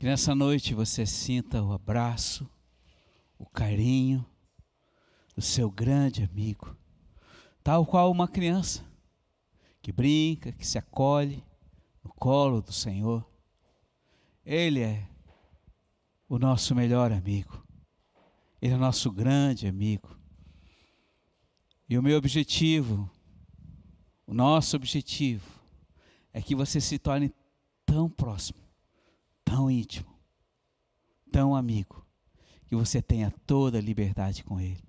Que nessa noite você sinta o abraço, o carinho do seu grande amigo, tal qual uma criança que brinca, que se acolhe no colo do Senhor. Ele é o nosso melhor amigo. Ele é nosso grande amigo. E o meu objetivo, o nosso objetivo, é que você se torne tão próximo, tão íntimo, tão amigo, que você tenha toda a liberdade com Ele.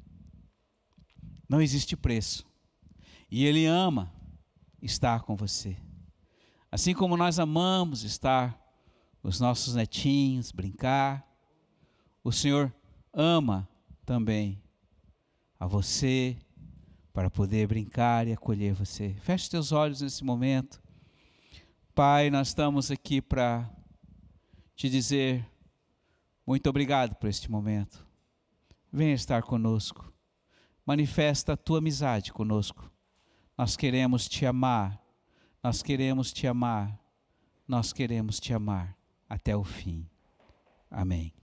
Não existe preço. E Ele ama estar com você. Assim como nós amamos estar com os nossos netinhos, brincar, o Senhor ama também a você para poder brincar e acolher você. Feche teus olhos nesse momento. Pai, nós estamos aqui para te dizer muito obrigado por este momento. Venha estar conosco. Manifesta a tua amizade conosco. Nós queremos te amar. Nós queremos te amar. Nós queremos te amar até o fim. Amém.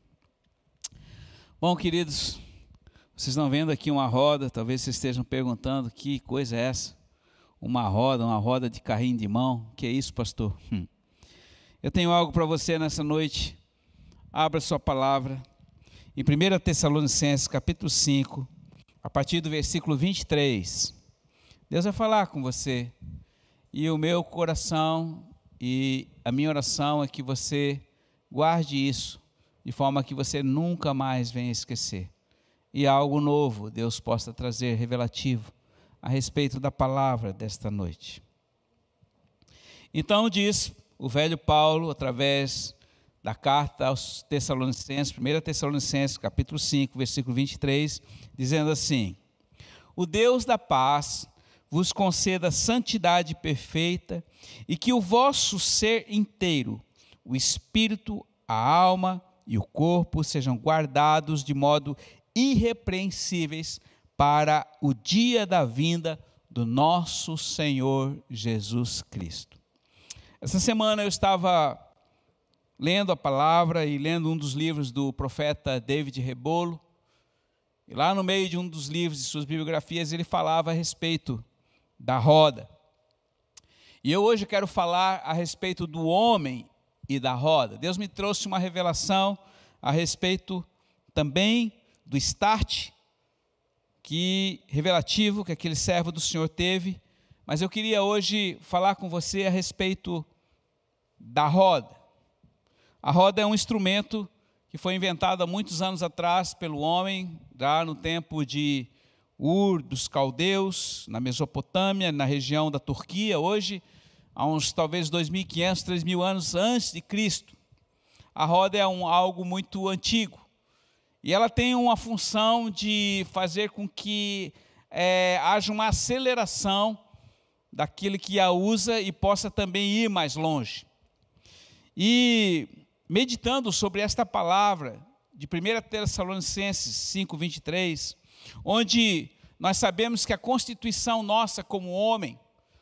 Bom, queridos, vocês estão vendo aqui uma roda, talvez vocês estejam perguntando que coisa é essa? Uma roda, uma roda de carrinho de mão. Que é isso, pastor? Hum. Eu tenho algo para você nessa noite. Abra sua palavra. Em 1 Tessalonicenses, capítulo 5, a partir do versículo 23. Deus vai falar com você. E o meu coração e a minha oração é que você guarde isso, de forma que você nunca mais venha esquecer e algo novo Deus possa trazer revelativo a respeito da palavra desta noite. Então diz o velho Paulo através da carta aos Tessalonicenses, 1 Tessalonicenses, capítulo 5, versículo 23, dizendo assim: O Deus da paz vos conceda santidade perfeita e que o vosso ser inteiro, o espírito, a alma e o corpo sejam guardados de modo irrepreensíveis para o dia da vinda do nosso Senhor Jesus Cristo. Essa semana eu estava lendo a palavra e lendo um dos livros do profeta David Rebolo. E lá no meio de um dos livros de suas biografias, ele falava a respeito da roda. E eu hoje quero falar a respeito do homem e da roda. Deus me trouxe uma revelação a respeito também do start que revelativo que aquele servo do Senhor teve, mas eu queria hoje falar com você a respeito da roda. A roda é um instrumento que foi inventado há muitos anos atrás pelo homem, já no tempo de Ur dos caldeus, na Mesopotâmia, na região da Turquia, hoje, há uns talvez 2.500, 3.000 anos antes de Cristo. A roda é um, algo muito antigo. E ela tem uma função de fazer com que é, haja uma aceleração daquele que a usa e possa também ir mais longe. E meditando sobre esta palavra de 1 Tessalonicenses 5, 23, onde nós sabemos que a constituição nossa como homem,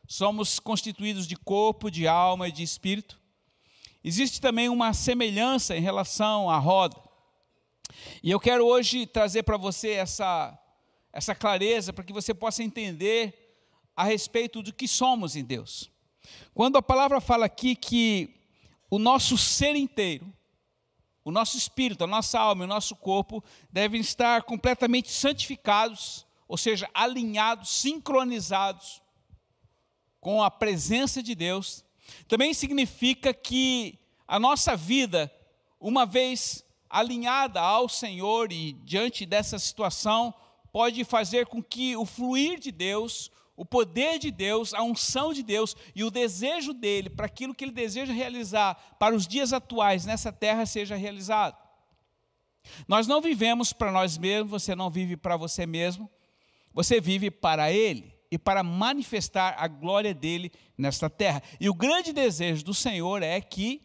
somos constituídos de corpo, de alma e de espírito, existe também uma semelhança em relação à roda. E eu quero hoje trazer para você essa, essa clareza, para que você possa entender a respeito do que somos em Deus. Quando a palavra fala aqui que o nosso ser inteiro, o nosso espírito, a nossa alma e o nosso corpo devem estar completamente santificados, ou seja, alinhados, sincronizados com a presença de Deus, também significa que a nossa vida, uma vez alinhada ao Senhor e diante dessa situação, pode fazer com que o fluir de Deus, o poder de Deus, a unção de Deus e o desejo dele para aquilo que ele deseja realizar para os dias atuais nessa terra seja realizado. Nós não vivemos para nós mesmos, você não vive para você mesmo, você vive para ele e para manifestar a glória dele nesta terra. E o grande desejo do Senhor é que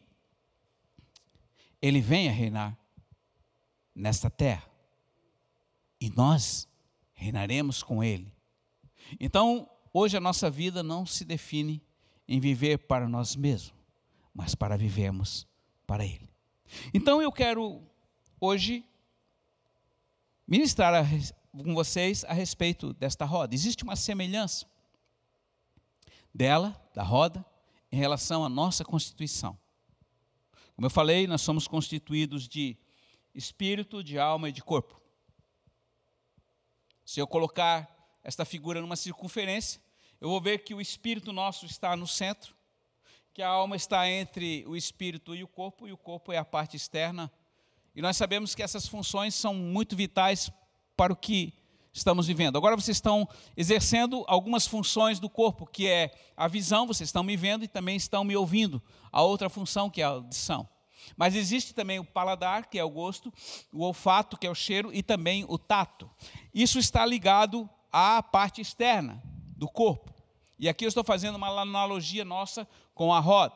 ele venha reinar nesta terra. E nós reinaremos com Ele. Então, hoje a nossa vida não se define em viver para nós mesmos, mas para vivermos para Ele. Então eu quero hoje ministrar a, com vocês a respeito desta roda. Existe uma semelhança dela, da roda, em relação à nossa constituição. Como eu falei, nós somos constituídos de espírito, de alma e de corpo. Se eu colocar esta figura numa circunferência, eu vou ver que o espírito nosso está no centro, que a alma está entre o espírito e o corpo, e o corpo é a parte externa. E nós sabemos que essas funções são muito vitais para o que estamos vivendo. Agora vocês estão exercendo algumas funções do corpo, que é a visão, vocês estão me vendo e também estão me ouvindo. A outra função, que é a audição. Mas existe também o paladar, que é o gosto, o olfato, que é o cheiro, e também o tato. Isso está ligado à parte externa do corpo. E aqui eu estou fazendo uma analogia nossa com a roda.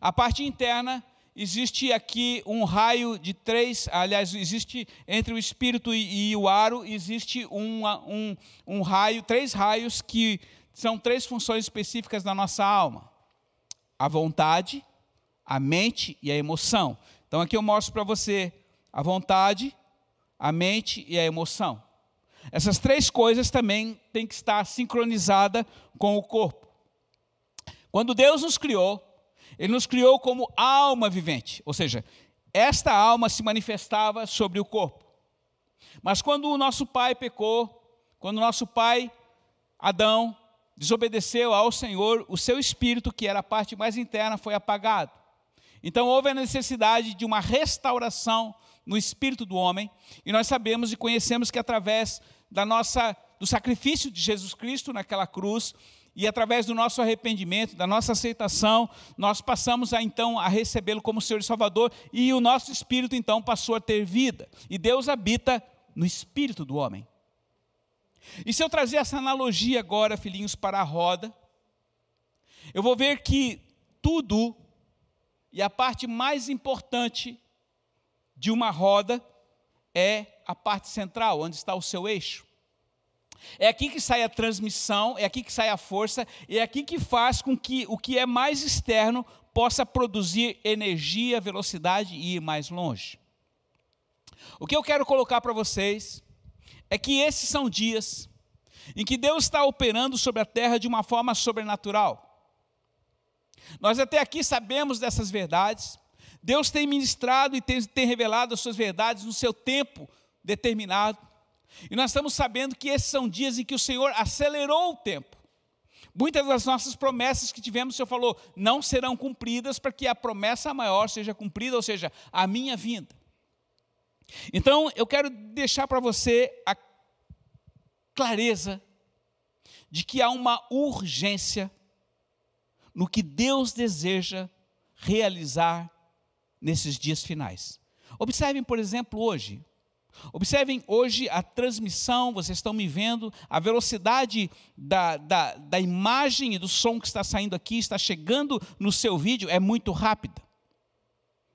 A parte interna, existe aqui um raio de três, aliás, existe entre o espírito e, e o aro, existe um, um, um raio, três raios que são três funções específicas da nossa alma: a vontade, a mente e a emoção. Então aqui eu mostro para você a vontade, a mente e a emoção. Essas três coisas também têm que estar sincronizada com o corpo. Quando Deus nos criou, Ele nos criou como alma vivente, ou seja, esta alma se manifestava sobre o corpo. Mas quando o nosso pai pecou, quando o nosso pai Adão desobedeceu ao Senhor, o seu espírito, que era a parte mais interna, foi apagado. Então houve a necessidade de uma restauração no espírito do homem, e nós sabemos e conhecemos que através da nossa do sacrifício de Jesus Cristo naquela cruz e através do nosso arrependimento, da nossa aceitação, nós passamos a então a recebê-lo como Senhor e Salvador e o nosso espírito então passou a ter vida. E Deus habita no espírito do homem. E se eu trazer essa analogia agora, filhinhos, para a roda, eu vou ver que tudo e a parte mais importante de uma roda é a parte central, onde está o seu eixo. É aqui que sai a transmissão, é aqui que sai a força, é aqui que faz com que o que é mais externo possa produzir energia, velocidade e ir mais longe. O que eu quero colocar para vocês é que esses são dias em que Deus está operando sobre a terra de uma forma sobrenatural. Nós até aqui sabemos dessas verdades. Deus tem ministrado e tem, tem revelado as suas verdades no seu tempo determinado. E nós estamos sabendo que esses são dias em que o Senhor acelerou o tempo. Muitas das nossas promessas que tivemos, o Senhor falou, não serão cumpridas para que a promessa maior seja cumprida, ou seja, a minha vinda. Então, eu quero deixar para você a clareza de que há uma urgência no que Deus deseja realizar nesses dias finais. Observem, por exemplo, hoje. Observem hoje a transmissão, vocês estão me vendo, a velocidade da, da, da imagem e do som que está saindo aqui, está chegando no seu vídeo, é muito rápida.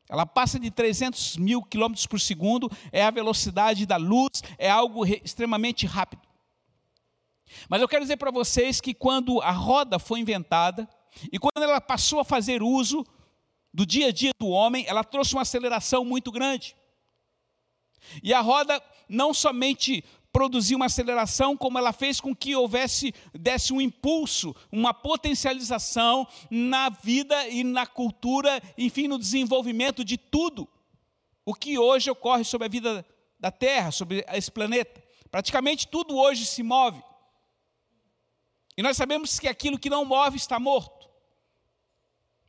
Ela passa de 300 mil quilômetros por segundo, é a velocidade da luz, é algo extremamente rápido. Mas eu quero dizer para vocês que quando a roda foi inventada, e quando ela passou a fazer uso do dia a dia do homem, ela trouxe uma aceleração muito grande. E a roda não somente produziu uma aceleração, como ela fez com que houvesse, desse um impulso, uma potencialização na vida e na cultura, enfim, no desenvolvimento de tudo o que hoje ocorre sobre a vida da Terra, sobre esse planeta. Praticamente tudo hoje se move. E nós sabemos que aquilo que não move está morto.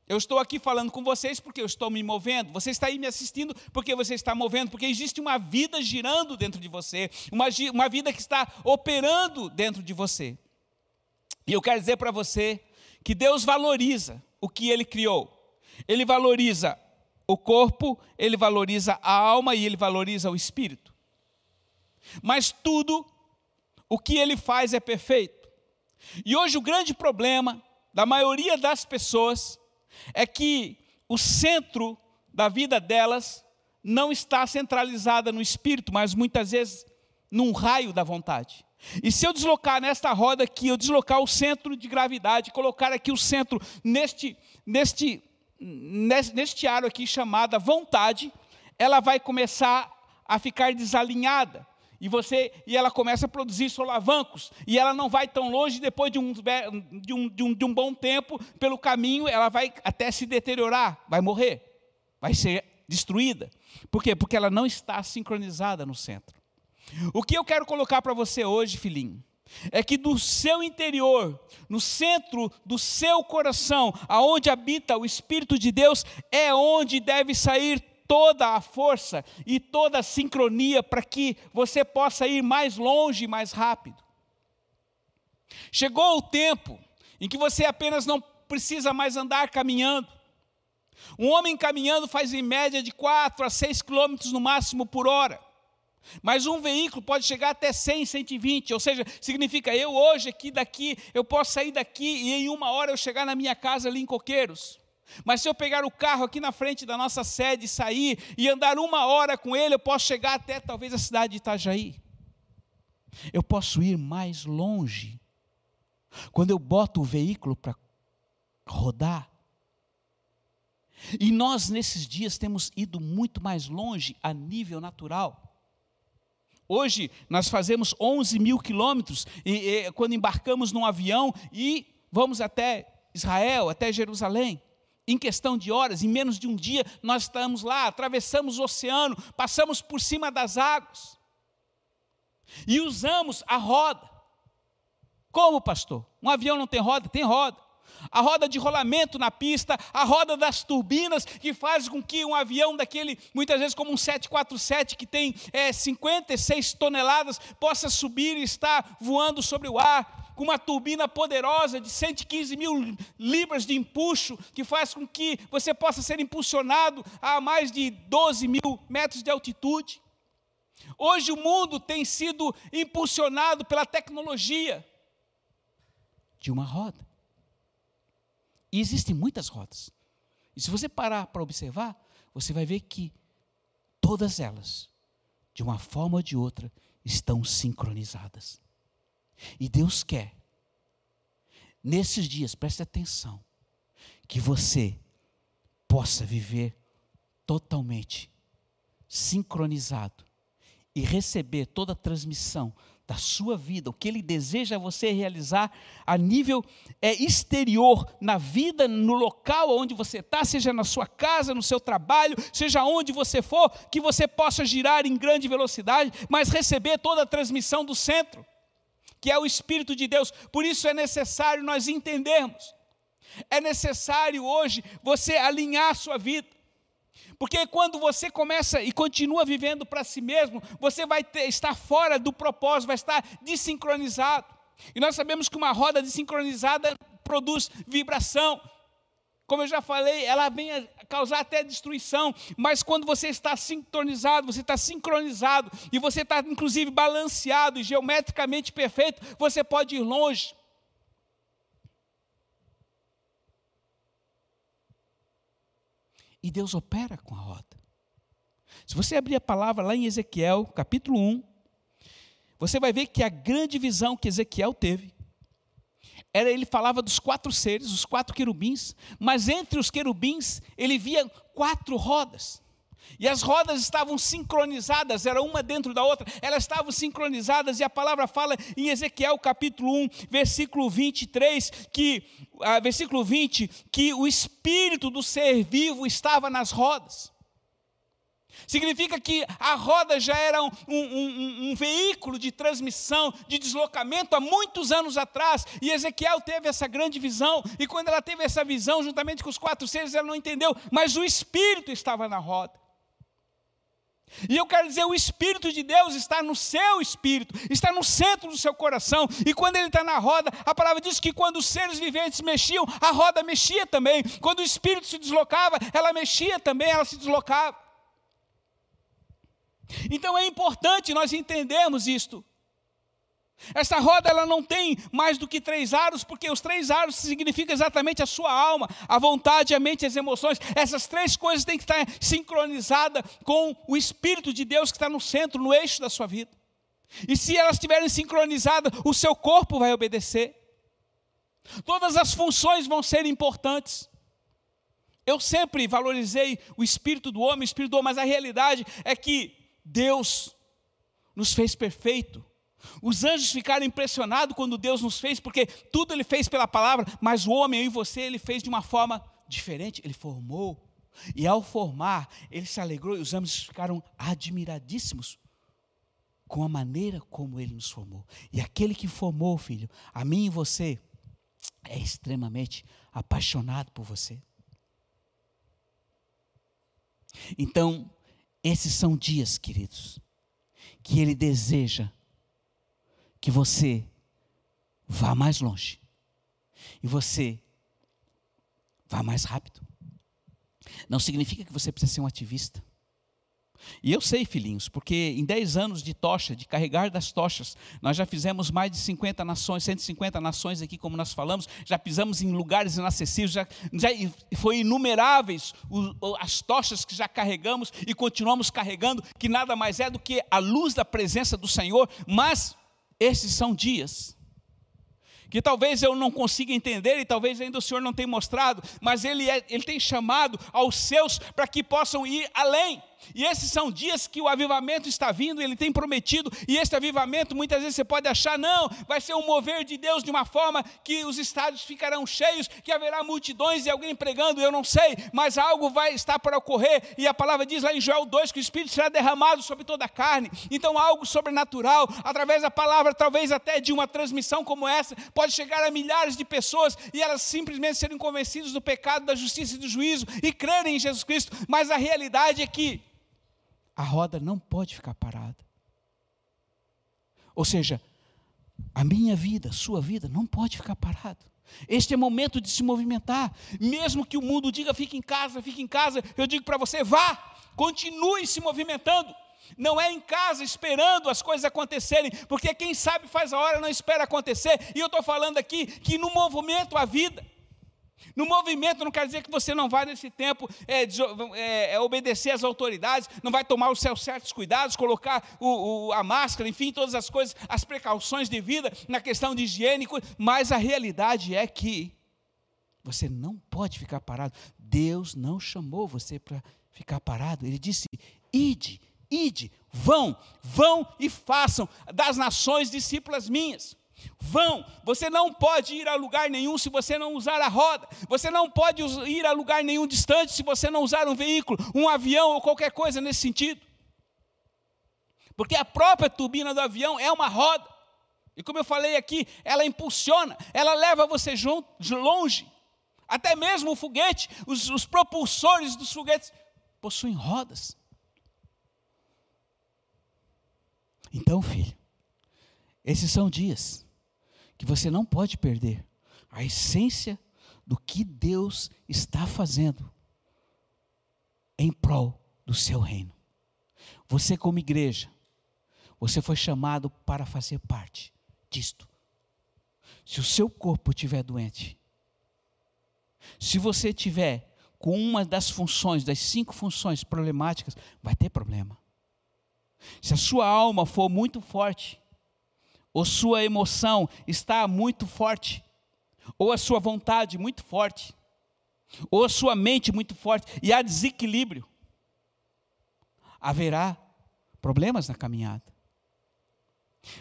Eu estou aqui falando com vocês porque eu estou me movendo. Você está aí me assistindo porque você está movendo, porque existe uma vida girando dentro de você, uma, uma vida que está operando dentro de você. E eu quero dizer para você que Deus valoriza o que Ele criou. Ele valoriza o corpo, Ele valoriza a alma e Ele valoriza o espírito. Mas tudo o que Ele faz é perfeito. E hoje o grande problema da maioria das pessoas é que o centro da vida delas não está centralizada no espírito, mas muitas vezes num raio da vontade. E se eu deslocar nesta roda aqui, eu deslocar o centro de gravidade, colocar aqui o centro neste, neste neste aro aqui chamada vontade, ela vai começar a ficar desalinhada. E você e ela começa a produzir solavancos. E ela não vai tão longe, depois de um, de um, de um, de um bom tempo, pelo caminho, ela vai até se deteriorar, vai morrer, vai ser destruída. Por quê? Porque ela não está sincronizada no centro. O que eu quero colocar para você hoje, filhinho, é que do seu interior, no centro do seu coração, aonde habita o Espírito de Deus, é onde deve sair toda a força e toda a sincronia para que você possa ir mais longe e mais rápido. Chegou o tempo em que você apenas não precisa mais andar caminhando. Um homem caminhando faz em média de 4 a 6 quilômetros no máximo por hora. Mas um veículo pode chegar até 100, 120, ou seja, significa eu hoje aqui daqui, eu posso sair daqui e em uma hora eu chegar na minha casa ali em Coqueiros. Mas se eu pegar o carro aqui na frente da nossa sede, sair e andar uma hora com ele, eu posso chegar até talvez a cidade de Itajaí. Eu posso ir mais longe. Quando eu boto o veículo para rodar. E nós, nesses dias, temos ido muito mais longe a nível natural. Hoje nós fazemos 11 mil quilômetros e, e, quando embarcamos num avião e vamos até Israel, até Jerusalém. Em questão de horas, em menos de um dia, nós estamos lá, atravessamos o oceano, passamos por cima das águas e usamos a roda. Como, pastor? Um avião não tem roda? Tem roda a roda de rolamento na pista, a roda das turbinas, que faz com que um avião daquele, muitas vezes como um 747, que tem é, 56 toneladas, possa subir e estar voando sobre o ar, com uma turbina poderosa de 115 mil libras de empuxo, que faz com que você possa ser impulsionado a mais de 12 mil metros de altitude. Hoje o mundo tem sido impulsionado pela tecnologia de uma roda. E existem muitas rodas. E se você parar para observar, você vai ver que todas elas, de uma forma ou de outra, estão sincronizadas. E Deus quer, nesses dias, preste atenção, que você possa viver totalmente sincronizado e receber toda a transmissão da sua vida, o que ele deseja você realizar a nível é, exterior, na vida, no local onde você está, seja na sua casa, no seu trabalho, seja onde você for, que você possa girar em grande velocidade, mas receber toda a transmissão do centro, que é o Espírito de Deus. Por isso é necessário nós entendermos, é necessário hoje você alinhar a sua vida. Porque quando você começa e continua vivendo para si mesmo, você vai ter, estar fora do propósito, vai estar desincronizado. E nós sabemos que uma roda desincronizada produz vibração. Como eu já falei, ela vem a causar até destruição, mas quando você está sintonizado, você está sincronizado e você está inclusive balanceado e geometricamente perfeito, você pode ir longe. E Deus opera com a roda. Se você abrir a palavra lá em Ezequiel, capítulo 1, você vai ver que a grande visão que Ezequiel teve era ele falava dos quatro seres, os quatro querubins, mas entre os querubins ele via quatro rodas. E as rodas estavam sincronizadas, era uma dentro da outra, elas estavam sincronizadas, e a palavra fala em Ezequiel capítulo 1, versículo 23, que, ah, versículo 20, que o espírito do ser vivo estava nas rodas. Significa que a roda já era um, um, um, um, veículo de transmissão, de deslocamento há muitos anos atrás, e Ezequiel teve essa grande visão, e quando ela teve essa visão, juntamente com os quatro seres, ela não entendeu, mas o Espírito estava na roda. E eu quero dizer, o Espírito de Deus está no seu espírito, está no centro do seu coração. E quando ele está na roda, a palavra diz que quando os seres viventes mexiam, a roda mexia também. Quando o Espírito se deslocava, ela mexia também, ela se deslocava. Então é importante nós entendermos isto. Essa roda ela não tem mais do que três aros, porque os três aros significam exatamente a sua alma, a vontade, a mente as emoções. Essas três coisas têm que estar sincronizadas com o Espírito de Deus que está no centro, no eixo da sua vida. E se elas estiverem sincronizadas, o seu corpo vai obedecer. Todas as funções vão ser importantes. Eu sempre valorizei o espírito do homem, o espírito do homem, mas a realidade é que Deus nos fez perfeito. Os anjos ficaram impressionados quando Deus nos fez, porque tudo ele fez pela palavra, mas o homem, e você, ele fez de uma forma diferente, ele formou. E ao formar, ele se alegrou e os anjos ficaram admiradíssimos com a maneira como ele nos formou. E aquele que formou, filho, a mim e você, é extremamente apaixonado por você. Então, esses são dias, queridos, que ele deseja que você vá mais longe e você vá mais rápido. Não significa que você precisa ser um ativista. E eu sei, filhinhos, porque em 10 anos de tocha, de carregar das tochas, nós já fizemos mais de 50 nações, 150 nações aqui, como nós falamos, já pisamos em lugares inacessíveis, já, já foi inumeráveis o, as tochas que já carregamos e continuamos carregando, que nada mais é do que a luz da presença do Senhor, mas esses são dias que talvez eu não consiga entender e talvez ainda o Senhor não tenha mostrado, mas Ele, é, ele tem chamado aos seus para que possam ir além. E esses são dias que o avivamento está vindo, ele tem prometido, e este avivamento muitas vezes você pode achar, não, vai ser um mover de Deus de uma forma que os estádios ficarão cheios, que haverá multidões e alguém pregando, eu não sei, mas algo vai estar para ocorrer, e a palavra diz lá em Joel 2 que o Espírito será derramado sobre toda a carne, então algo sobrenatural, através da palavra, talvez até de uma transmissão como essa, pode chegar a milhares de pessoas e elas simplesmente serem convencidas do pecado, da justiça e do juízo e crerem em Jesus Cristo, mas a realidade é que a roda não pode ficar parada. Ou seja, a minha vida, a sua vida, não pode ficar parada. Este é momento de se movimentar. Mesmo que o mundo diga fique em casa, fique em casa, eu digo para você, vá, continue se movimentando. Não é em casa esperando as coisas acontecerem, porque quem sabe faz a hora, não espera acontecer. E eu estou falando aqui que no movimento a vida, no movimento não quer dizer que você não vai nesse tempo é, é, é, obedecer às autoridades, não vai tomar os seus certos cuidados, colocar o, o, a máscara, enfim, todas as coisas, as precauções de vida na questão de higiênico, mas a realidade é que você não pode ficar parado. Deus não chamou você para ficar parado. Ele disse: ide, ide, vão, vão e façam das nações discípulas minhas. Vão, você não pode ir a lugar nenhum se você não usar a roda, você não pode ir a lugar nenhum distante se você não usar um veículo, um avião ou qualquer coisa nesse sentido. Porque a própria turbina do avião é uma roda, e como eu falei aqui, ela impulsiona, ela leva você junto, longe. Até mesmo o foguete, os, os propulsores dos foguetes possuem rodas. Então, filho, esses são dias que você não pode perder a essência do que Deus está fazendo em prol do seu reino. Você, como igreja, você foi chamado para fazer parte disto. Se o seu corpo estiver doente, se você tiver com uma das funções, das cinco funções problemáticas, vai ter problema. Se a sua alma for muito forte, ou sua emoção está muito forte, ou a sua vontade muito forte, ou a sua mente muito forte, e há desequilíbrio, haverá problemas na caminhada.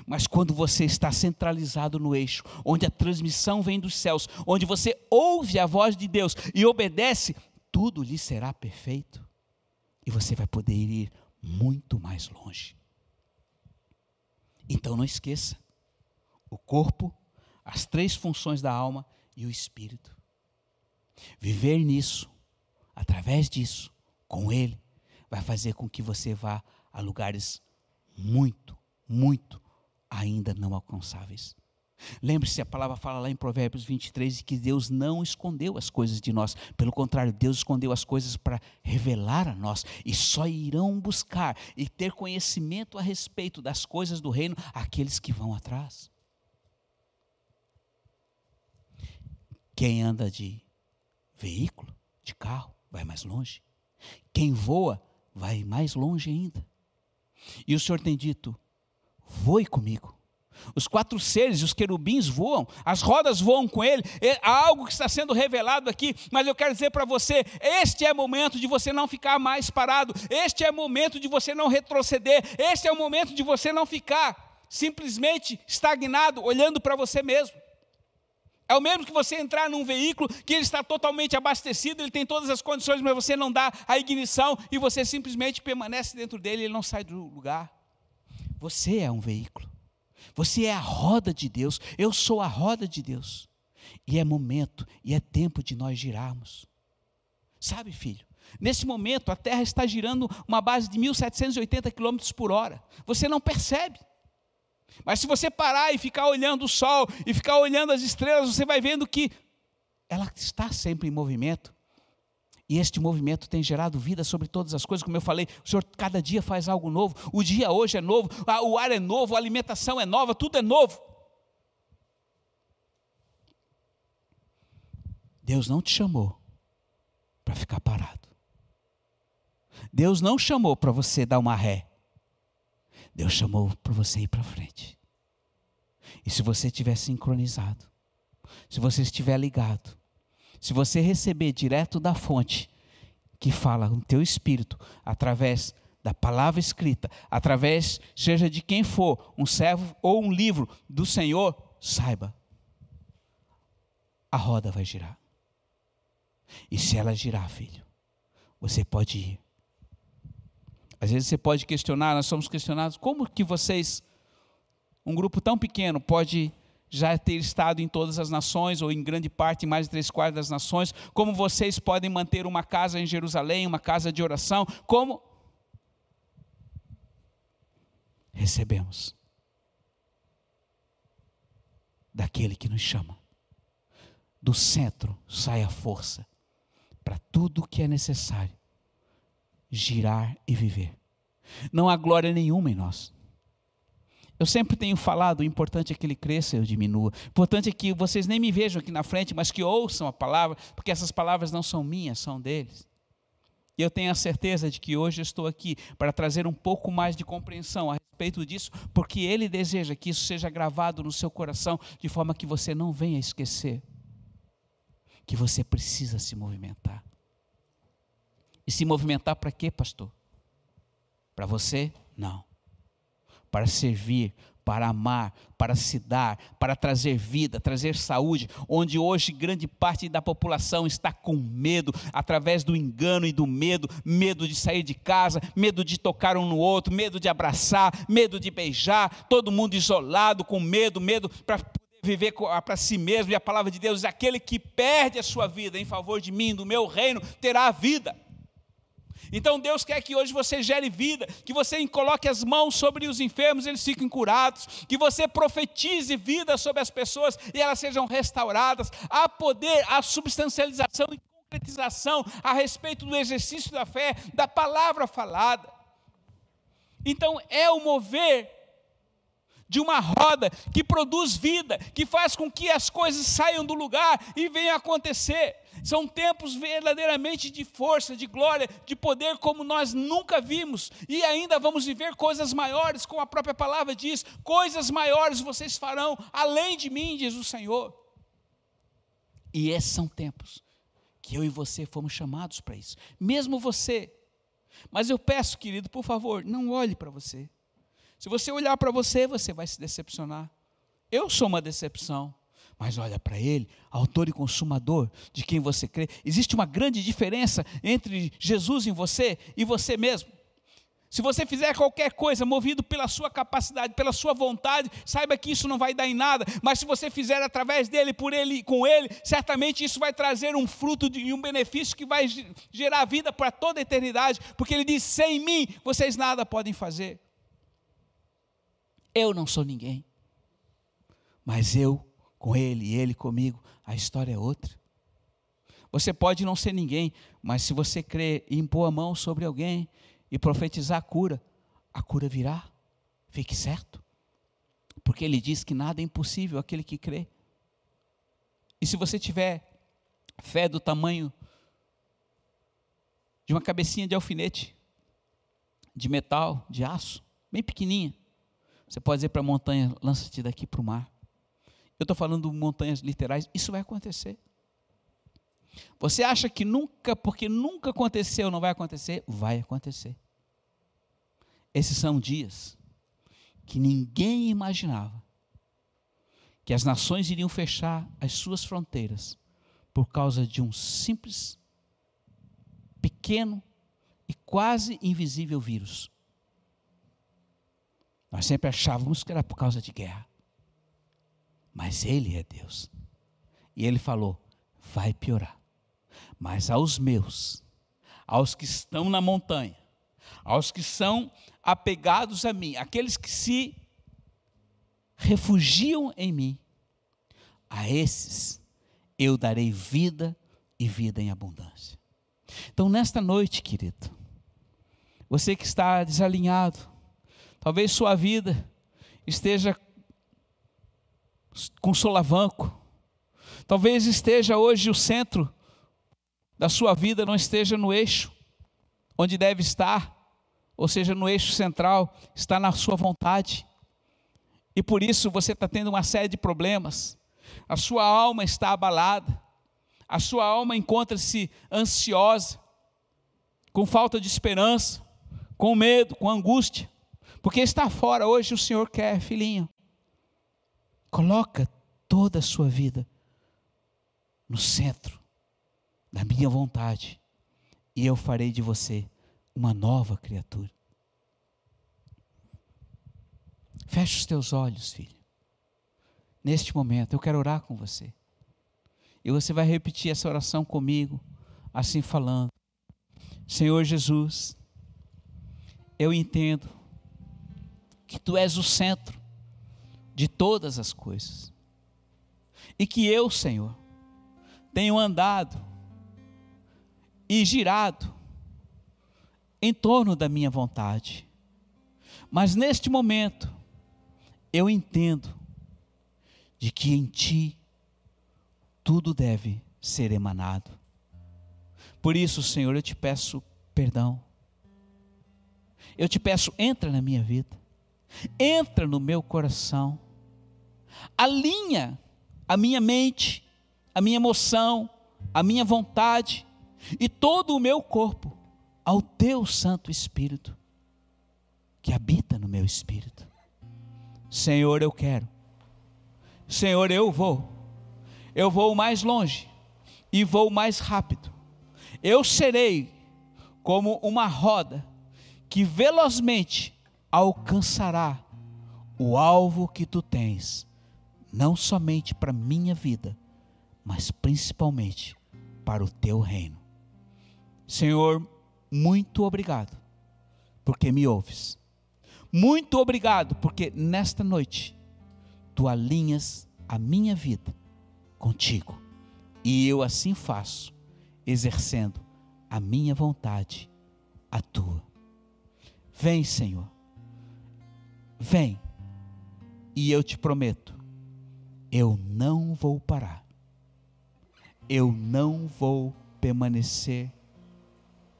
Mas quando você está centralizado no eixo, onde a transmissão vem dos céus, onde você ouve a voz de Deus e obedece, tudo lhe será perfeito. E você vai poder ir muito mais longe. Então não esqueça: o corpo, as três funções da alma e o espírito. Viver nisso, através disso, com Ele, vai fazer com que você vá a lugares muito, muito ainda não alcançáveis. Lembre-se, a palavra fala lá em Provérbios 23 que Deus não escondeu as coisas de nós. Pelo contrário, Deus escondeu as coisas para revelar a nós. E só irão buscar e ter conhecimento a respeito das coisas do reino aqueles que vão atrás. Quem anda de veículo, de carro, vai mais longe. Quem voa, vai mais longe ainda. E o Senhor tem dito: voe comigo, Os quatro seres, os querubins voam, as rodas voam com ele. Há algo que está sendo revelado aqui, mas eu quero dizer para você: este é o momento de você não ficar mais parado, este é o momento de você não retroceder, este é o momento de você não ficar simplesmente estagnado, olhando para você mesmo. É o mesmo que você entrar num veículo que ele está totalmente abastecido, ele tem todas as condições, mas você não dá a ignição e você simplesmente permanece dentro dele, ele não sai do lugar. Você é um veículo. Você é a roda de Deus. Eu sou a roda de Deus. E é momento e é tempo de nós girarmos. Sabe, filho? Nesse momento, a Terra está girando uma base de 1.780 km por hora. Você não percebe. Mas se você parar e ficar olhando o Sol e ficar olhando as estrelas, você vai vendo que ela está sempre em movimento. E este movimento tem gerado vida sobre todas as coisas, como eu falei, o Senhor cada dia faz algo novo, o dia hoje é novo, o ar é novo, a alimentação é nova, tudo é novo. Deus não te chamou para ficar parado. Deus não chamou para você dar uma ré. Deus chamou para você ir para frente. E se você estiver sincronizado, se você estiver ligado, se você receber direto da fonte que fala no teu espírito, através da palavra escrita, através, seja de quem for, um servo ou um livro do Senhor, saiba, a roda vai girar. E se ela girar, filho, você pode ir. Às vezes você pode questionar, nós somos questionados, como que vocês, um grupo tão pequeno, pode já ter estado em todas as nações, ou em grande parte, em mais de três quartos das nações, como vocês podem manter uma casa em Jerusalém, uma casa de oração, como recebemos daquele que nos chama. Do centro sai a força para tudo o que é necessário girar e viver. Não há glória nenhuma em nós. Eu sempre tenho falado, o importante é que ele cresça e eu diminua. O importante é que vocês nem me vejam aqui na frente, mas que ouçam a palavra, porque essas palavras não são minhas, são deles. E eu tenho a certeza de que hoje estou aqui para trazer um pouco mais de compreensão a respeito disso, porque ele deseja que isso seja gravado no seu coração, de forma que você não venha esquecer que você precisa se movimentar. E se movimentar para quê, pastor? Para você? Não para servir, para amar, para se dar, para trazer vida, trazer saúde, onde hoje grande parte da população está com medo, através do engano e do medo, medo de sair de casa, medo de tocar um no outro, medo de abraçar, medo de beijar, todo mundo isolado, com medo, medo para viver para si mesmo, e a palavra de Deus diz: aquele que perde a sua vida em favor de mim, do meu reino, terá a vida. Então Deus quer que hoje você gere vida, que você coloque as mãos sobre os enfermos, eles fiquem curados, que você profetize vida sobre as pessoas e elas sejam restauradas. Há poder, há substancialização e concretização a respeito do exercício da fé, da palavra falada. Então é o mover de uma roda que produz vida, que faz com que as coisas saiam do lugar e venham a acontecer. São tempos verdadeiramente de força, de glória, de poder como nós nunca vimos, e ainda vamos viver coisas maiores, como a própria palavra diz: coisas maiores vocês farão além de mim, diz o Senhor. E esses são tempos que eu e você fomos chamados para isso, mesmo você. Mas eu peço, querido, por favor, não olhe para você. Se você olhar para você, você vai se decepcionar. Eu sou uma decepção. Mas olha para ele, autor e consumador de quem você crê. Existe uma grande diferença entre Jesus em você e você mesmo. Se você fizer qualquer coisa movido pela sua capacidade, pela sua vontade, saiba que isso não vai dar em nada. Mas se você fizer através dele, por ele, com ele, certamente isso vai trazer um fruto e um benefício que vai gerar vida para toda a eternidade. Porque ele diz: sem mim vocês nada podem fazer. Eu não sou ninguém, mas eu com ele e ele comigo, a história é outra. Você pode não ser ninguém, mas se você crer e impor a mão sobre alguém e profetizar a cura, a cura virá. Fique certo. Porque ele diz que nada é impossível aquele que crê. E se você tiver fé do tamanho de uma cabecinha de alfinete, de metal, de aço, bem pequenininha, Você pode dizer para a montanha: lança-te daqui para o mar. Eu estou falando montanhas literais, isso vai acontecer. Você acha que nunca, porque nunca aconteceu, não vai acontecer? Vai acontecer. Esses são dias que ninguém imaginava que as nações iriam fechar as suas fronteiras por causa de um simples, pequeno e quase invisível vírus. Nós sempre achávamos que era por causa de guerra. Mas Ele é Deus. E Ele falou: vai piorar. Mas aos meus, aos que estão na montanha, aos que são apegados a mim, aqueles que se refugiam em mim, a esses eu darei vida e vida em abundância. Então, nesta noite, querido, você que está desalinhado, talvez sua vida esteja com solavanco, talvez esteja hoje o centro da sua vida não esteja no eixo onde deve estar, ou seja, no eixo central, está na sua vontade. E por isso você está tendo uma série de problemas, a sua alma está abalada, a sua alma encontra-se ansiosa, com falta de esperança, com medo, com angústia, porque está fora hoje o Senhor quer, filhinho. Coloca toda a sua vida no centro da minha vontade, e eu farei de você uma nova criatura. Feche os teus olhos, filho. Neste momento, eu quero orar com você. E você vai repetir essa oração comigo, assim falando: Senhor Jesus, eu entendo que tu és o centro de todas as coisas. E que eu, Senhor, tenho andado e girado em torno da minha vontade. Mas neste momento, eu entendo de que em Ti tudo deve ser emanado. Por isso, Senhor, eu te peço perdão. Eu te peço, entra na minha vida, entra no meu coração, alinha a minha mente, a minha emoção, a minha vontade e todo o meu corpo ao teu Santo Espírito, que habita no meu espírito. Senhor, eu quero. Senhor, eu vou. Eu vou mais longe e vou mais rápido. Eu serei como uma roda que velozmente alcançará o alvo que tu tens, não somente para minha vida, mas principalmente para o teu reino. Senhor, muito obrigado, porque me ouves. Muito obrigado, porque nesta noite tu alinhas a minha vida contigo. E eu assim faço, exercendo a minha vontade, a tua. Vem, Senhor. Vem. E eu te prometo, eu não vou parar. Eu não vou permanecer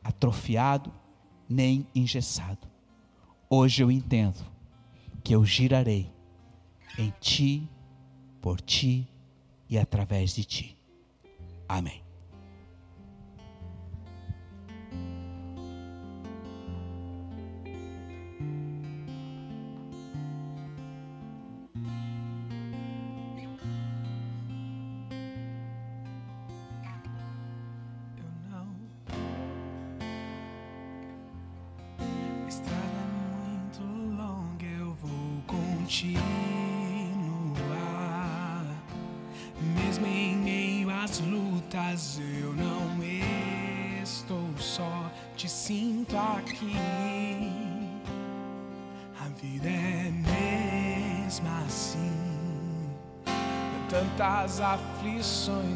atrofiado nem engessado. Hoje eu entendo que eu girarei em ti, por ti e através de ti. Amém.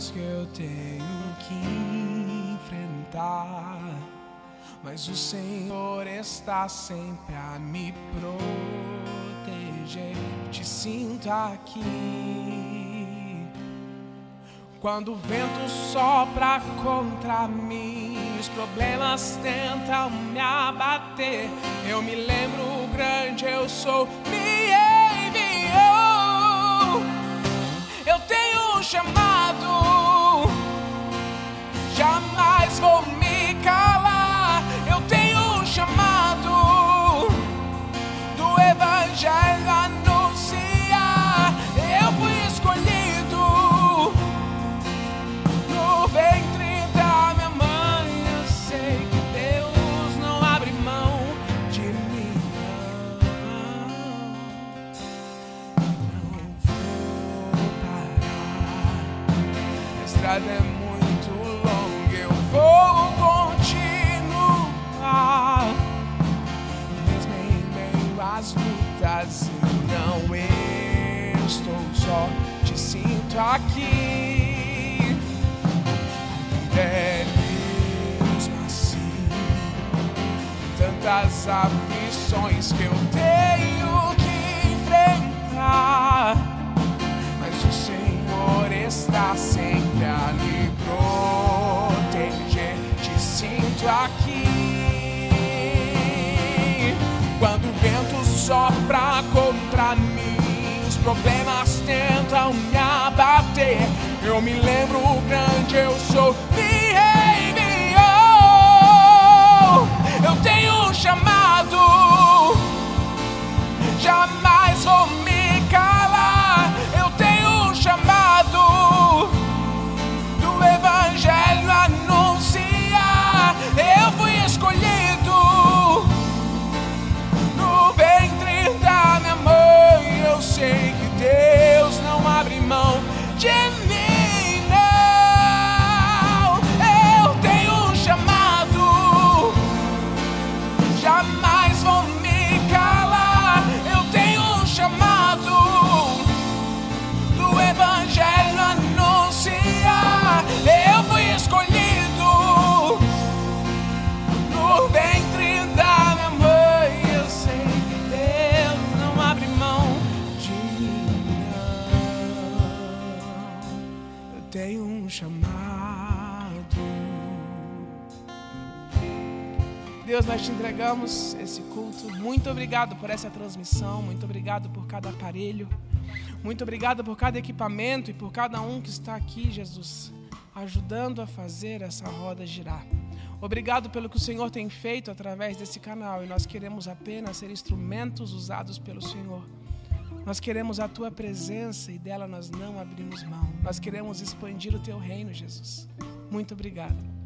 que eu tenho que enfrentar, mas o Senhor está sempre a me proteger. Te sinto aqui. Quando o vento sopra contra mim, os problemas tentam me abater. Eu me lembro o grande eu sou, me enviou. Eu tenho um chamado jamais aqui. É mesmo assim, tantas aflições que eu tenho que enfrentar. Mas o Senhor está sempre a me proteger. Te sinto aqui. Quando o vento sopra contra mim, problemas tentam me abater. Eu me lembro o grande eu sou, me enviou. Eu tenho um chamado jamais vou entregamos esse culto. Muito obrigado por essa transmissão. Muito obrigado por cada aparelho. Muito obrigado por cada equipamento e por cada um que está aqui, Jesus, ajudando a fazer essa roda girar. Obrigado pelo que o Senhor tem feito através desse canal e nós queremos apenas ser instrumentos usados pelo Senhor. Nós queremos a tua presença e dela nós não abrimos mão. Nós queremos expandir o teu reino, Jesus. Muito obrigado.